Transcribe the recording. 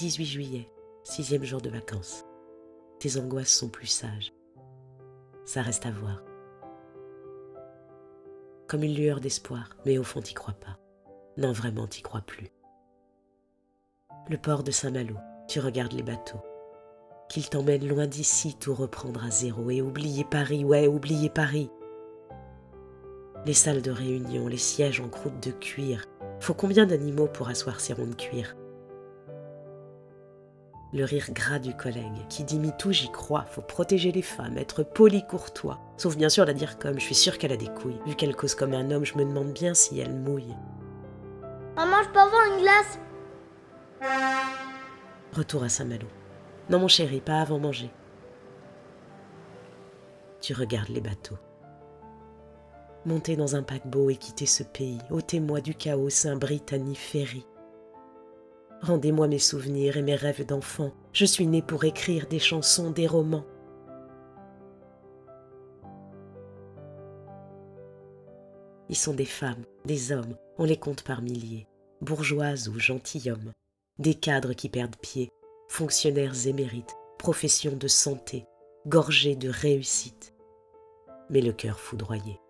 18 juillet, sixième jour de vacances. Tes angoisses sont plus sages. Ça reste à voir. Comme une lueur d'espoir, mais au fond t'y crois pas. Non, vraiment t'y crois plus. Le port de Saint-Malo, tu regardes les bateaux. Qu'ils t'emmènent loin d'ici, tout reprendre à zéro et oublier Paris, ouais, oublier Paris. Les salles de réunion, les sièges en croûte de cuir. Faut combien d'animaux pour asseoir ces ronds de cuir? Le rire gras du collègue qui dit tout j'y crois, faut protéger les femmes, être poli courtois. Sauf bien sûr la dire comme, je suis sûre qu'elle a des couilles. Vu qu'elle cause comme un homme, je me demande bien si elle mouille. Maman, je peux avoir une glace Retour à Saint-Malo. Non mon chéri, pas avant manger. Tu regardes les bateaux. Monter dans un paquebot et quitter ce pays, ôtez-moi du chaos Saint-Britannie Ferry. Rendez-moi mes souvenirs et mes rêves d'enfant. Je suis né pour écrire des chansons, des romans. Ils sont des femmes, des hommes, on les compte par milliers, bourgeoises ou gentilshommes, des cadres qui perdent pied, fonctionnaires émérites, professions de santé, gorgés de réussite, mais le cœur foudroyé.